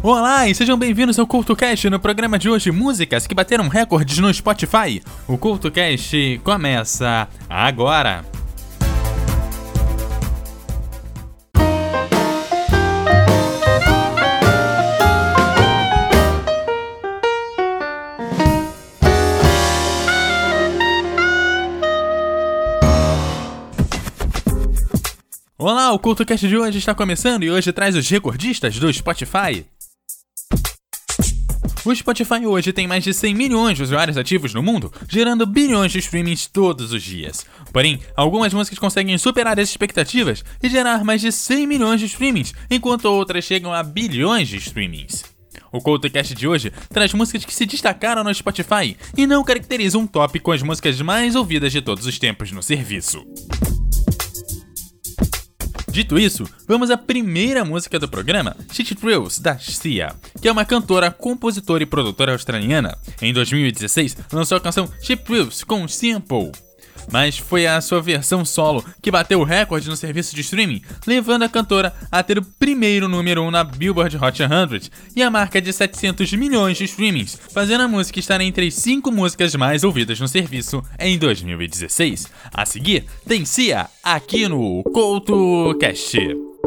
Olá e sejam bem-vindos ao CultoCast no programa de hoje músicas que bateram recordes no Spotify. O CultoCast começa agora. Olá, o CultoCast de hoje está começando e hoje traz os recordistas do Spotify. O Spotify hoje tem mais de 100 milhões de usuários ativos no mundo, gerando bilhões de streamings todos os dias. Porém, algumas músicas conseguem superar as expectativas e gerar mais de 100 milhões de streamings, enquanto outras chegam a bilhões de streamings. O CoutoCast de hoje traz músicas que se destacaram no Spotify e não caracteriza um top com as músicas mais ouvidas de todos os tempos no serviço. Dito isso, vamos à primeira música do programa, Shit Thrills, da Sia, que é uma cantora, compositora e produtora australiana. Em 2016, lançou a canção Shit Thrills com Simple mas foi a sua versão solo que bateu o recorde no serviço de streaming, levando a cantora a ter o primeiro número 1 um na Billboard Hot 100 e a marca de 700 milhões de streamings, fazendo a música estar entre as 5 músicas mais ouvidas no serviço em 2016. A seguir, tem Cia aqui no CoutoCast.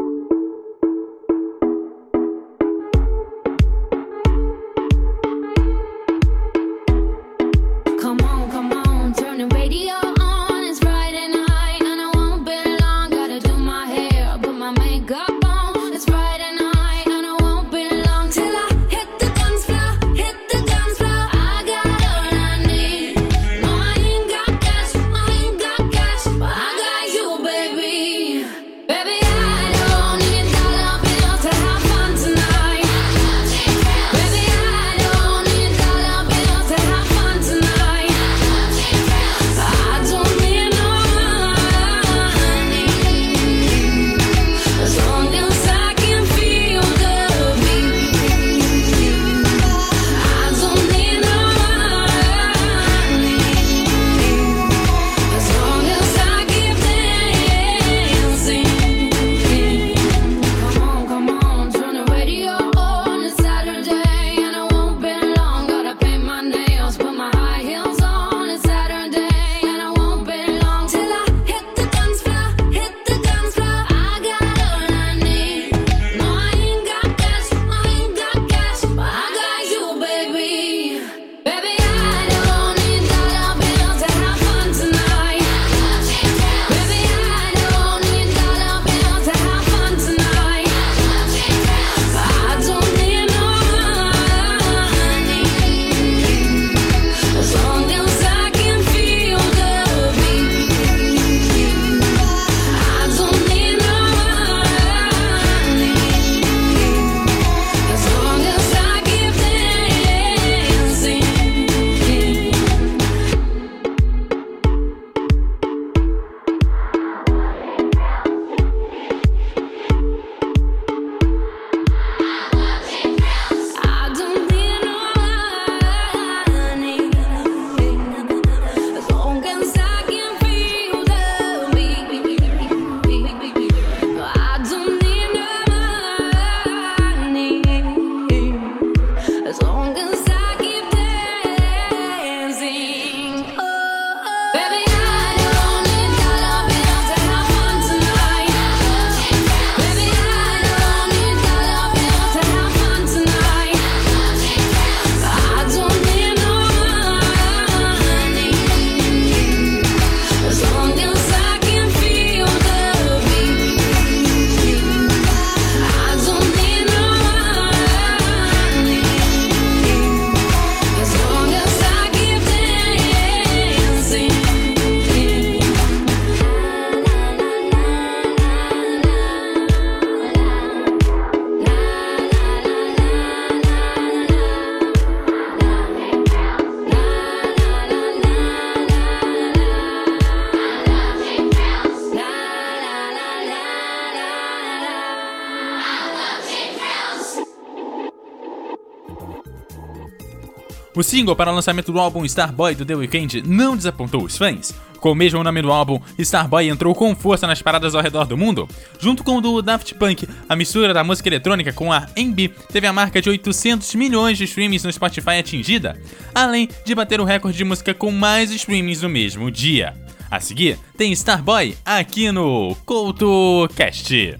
O single para o lançamento do álbum Starboy do The Weeknd não desapontou os fãs. Com o mesmo nome do álbum, Starboy entrou com força nas paradas ao redor do mundo. Junto com o do Daft Punk, a mistura da música eletrônica com a R&B teve a marca de 800 milhões de streamings no Spotify atingida, além de bater o recorde de música com mais streamings no mesmo dia. A seguir, tem Starboy aqui no CoutoCast.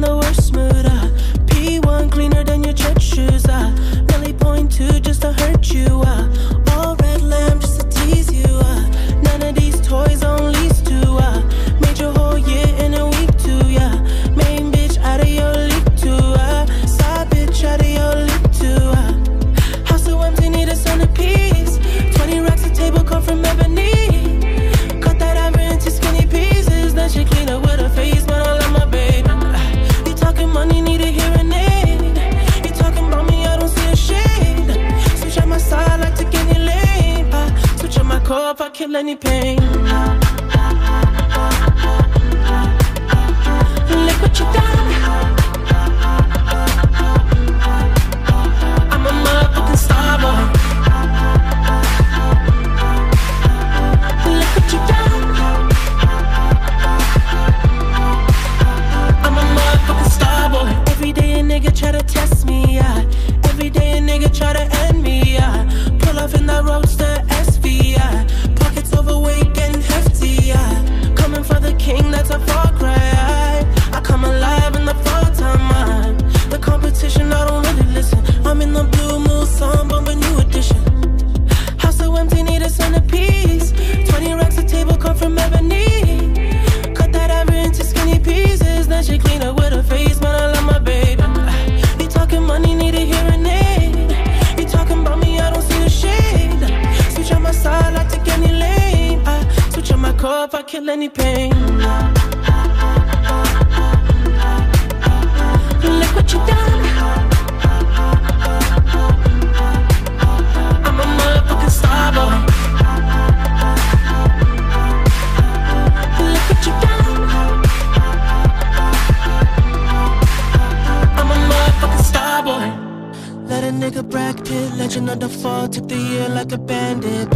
the worst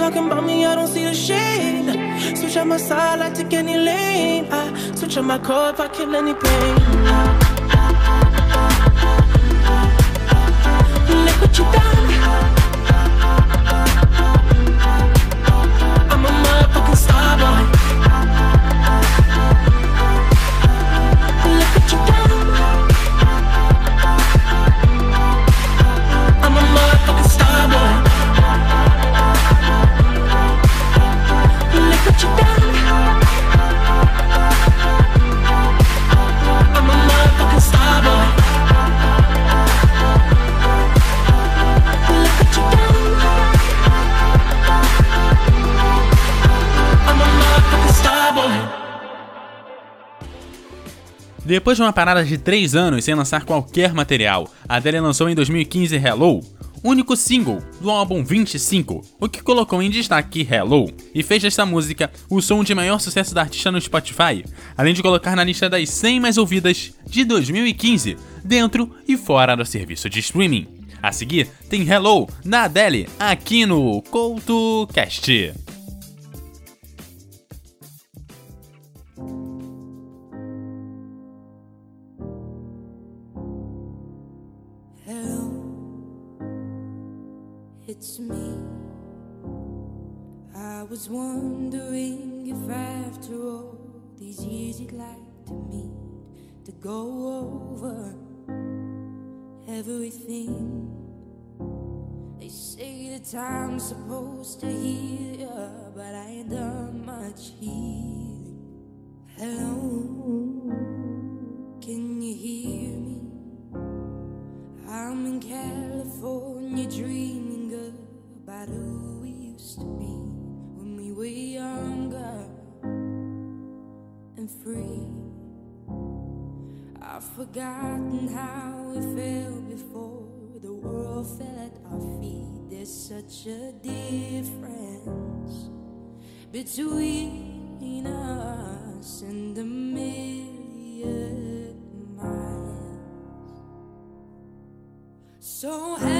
Talking about me, I don't see the shade. Switch on my side, I take any lane. I switch on my car if I kill any pain. Look what you done. Depois de uma parada de 3 anos sem lançar qualquer material, a Adele lançou em 2015 Hello, único single do álbum 25, o que colocou em destaque Hello e fez desta música o som de maior sucesso da artista no Spotify, além de colocar na lista das 100 mais ouvidas de 2015, dentro e fora do serviço de streaming. A seguir, tem Hello da Adele aqui no CoutoCast. it's me. I was wondering if after all these years you'd like to meet to go over everything. They say that time's supposed to heal ya, but I ain't done much healing. Hello, can you hear me? I'm in California dreaming about who we used to be when we were younger and free. I've forgotten how we felt before the world fell at our feet. There's such a difference between us and a million miles. So.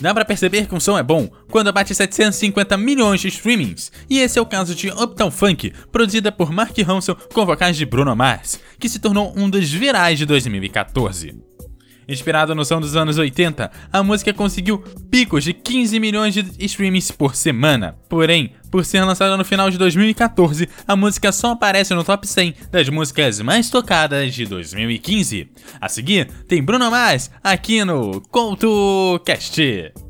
Dá para perceber que um som é bom quando bate 750 milhões de streamings, e esse é o caso de Uptown Funk, produzida por Mark Ronson com vocais de Bruno Mars, que se tornou um dos virais de 2014. Inspirada no som dos anos 80, a música conseguiu picos de 15 milhões de streams por semana. Porém, por ser lançada no final de 2014, a música só aparece no top 100 das músicas mais tocadas de 2015. A seguir, tem Bruno Mars aqui no CoutoCast.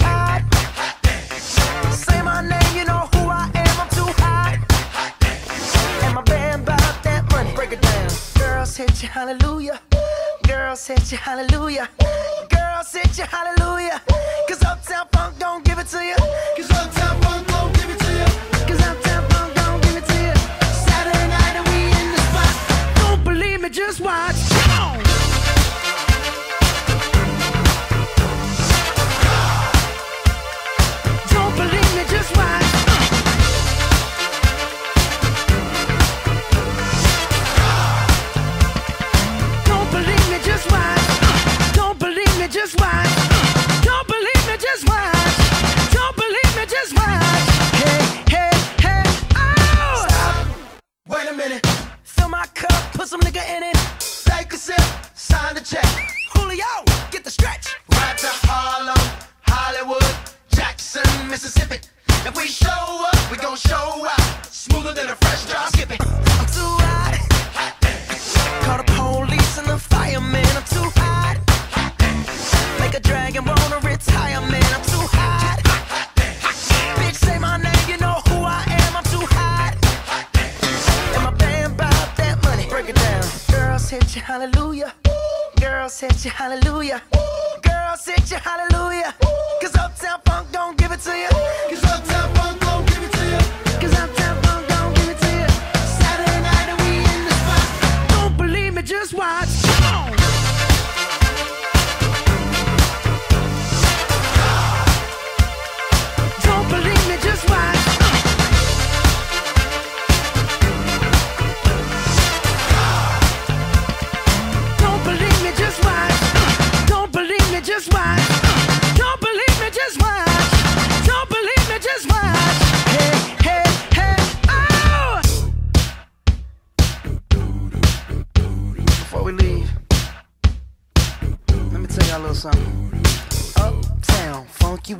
Girls you, hallelujah. Girls hit you, hallelujah. Girls hit you, hallelujah. Cause Uptown Funk don't give it to you. Cause Uptown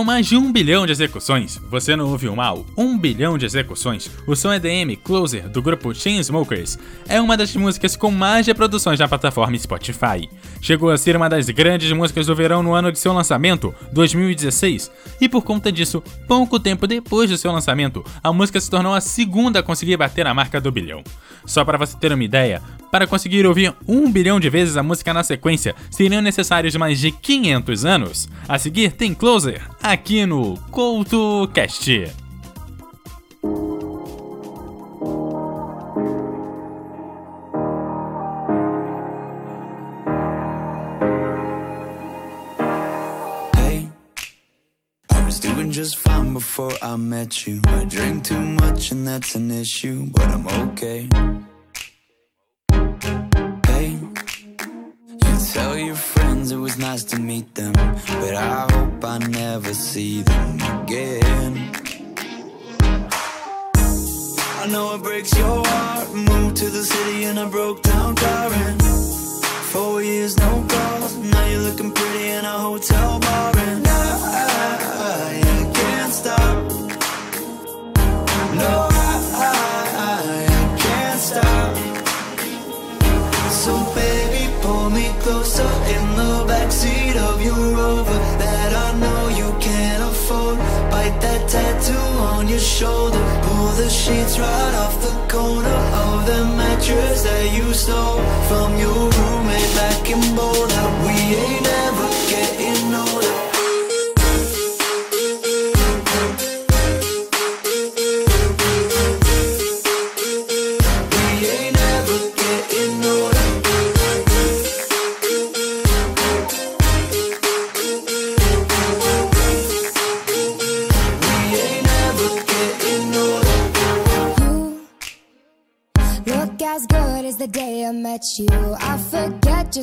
Com mais de um bilhão de execuções, você não ouviu mal, um bilhão de execuções, o som EDM Closer do grupo Chainsmokers é uma das músicas com mais reproduções na plataforma Spotify. Chegou a ser uma das grandes músicas do verão no ano de seu lançamento, 2016, e por conta disso, pouco tempo depois do seu lançamento, a música se tornou a segunda a conseguir bater a marca do bilhão. Só para você ter uma ideia, para conseguir ouvir um bilhão de vezes a música na sequência, seriam necessários mais de 500 anos. A seguir tem Closer, aqui no CoutoCast. Hey, I was doing just fine before I met you. I drink too much and that's an issue, but I'm okay. Hey, you Tell your friends it was nice to meet them, but I hope I never see them again. I know it breaks your heart. Moved to the city in a broke down and four years no calls. Now you're looking pretty in a hotel bar and I, I, I can't stop. No, I, I, I can't stop. So baby, pull me closer in the your Rover that I know you can't afford. Bite that tattoo on your shoulder. Pull the sheets right off the corner of the mattress that you stole from your roommate back in Boulder. We ain't ever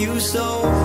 You stole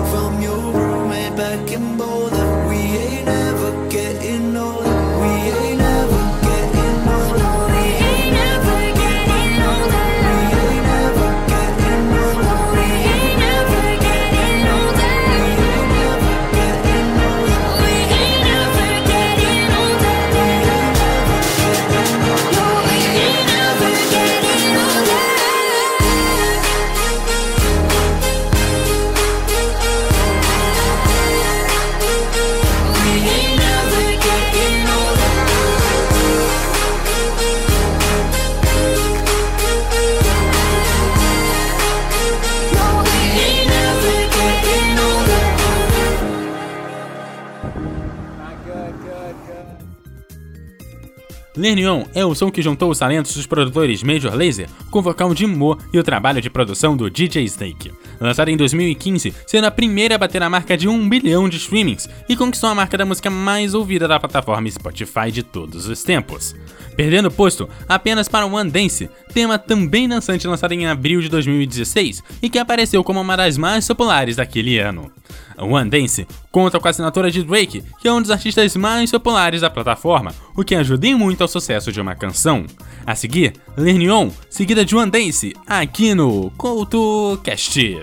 Lernion é o som que juntou os talentos dos produtores Major Lazer com o vocal de Mo e o trabalho de produção do DJ Snake. Lançado em 2015, sendo a primeira a bater a marca de 1 bilhão de streamings e conquistou a marca da música mais ouvida da plataforma Spotify de todos os tempos. Perdendo posto apenas para One Dance, tema também dançante lançado em abril de 2016 e que apareceu como uma das mais populares daquele ano. One Dance conta com a assinatura de Drake, que é um dos artistas mais populares da plataforma, o que ajuda muito ao sucesso de uma canção. A seguir, Lernion, seguida de One Dance, aqui no CoutoCast.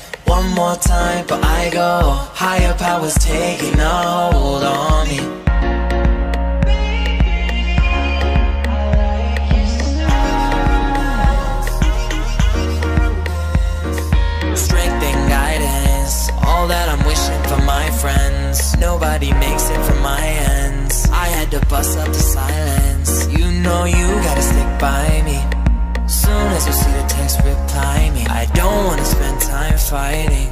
One more time, but I go. Higher powers taking a hold on me. Strength and guidance, all that I'm wishing for my friends. Nobody makes it from my ends. I had to bust up the silence. You know you gotta stick by me. Soon as you see text, reply me. I don't wanna spend time fighting.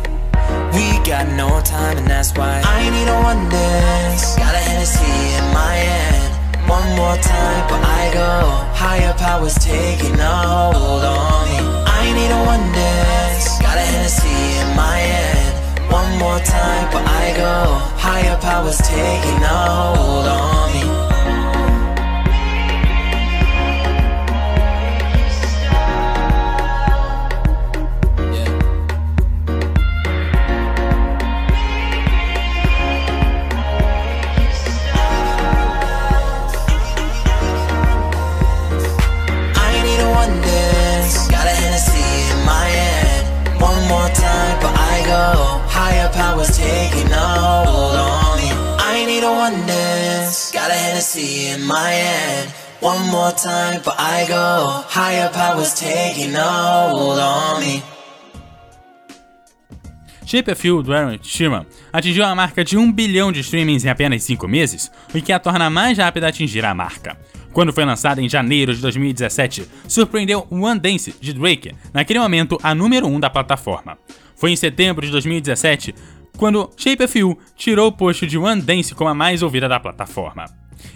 We got no time, and that's why I need a one dance. Got a Hennessy in my hand. One more time, but I go. Higher powers taking a hold on me. I need a one dance. Got a Hennessy in my hand. One more time, but I go. Higher powers taking a hold on me. Hennessy in my hand. One more time, but I go. Higher powers taking hold on me. Do Aaron Sheeran atingiu a marca de 1 bilhão de streamings em apenas 5 meses, o que a torna mais rápida a atingir a marca. Quando foi lançada em janeiro de 2017, surpreendeu One Dance de Drake, naquele momento a número 1 da plataforma. Foi em setembro de 2017 quando Shape of You tirou o posto de One Dance como a mais ouvida da plataforma.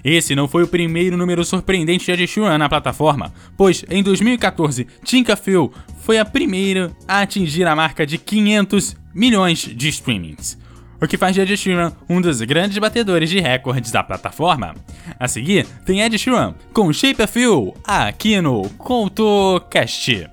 Esse não foi o primeiro número surpreendente de Sheeran na plataforma, pois em 2014 Tinka Phil foi a primeira a atingir a marca de 500 milhões de streamings, o que faz de Ed Sheeran um dos grandes batedores de recordes da plataforma. A seguir tem Ed Sheeran com Shape of You aqui no CoutoCast.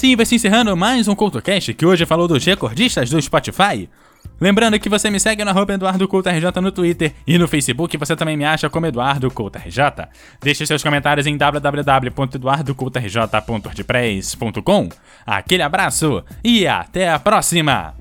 Assim vai se encerrando mais um CoutoCast que hoje falou dos recordistas do Spotify. Lembrando que você me segue no arroba EduardoCoutoRJ no Twitter e no Facebook você também me acha como EduardoCoutoRJ. Deixe seus comentários em www.eduardocoutorj.wordpress.com. Aquele abraço e até a próxima!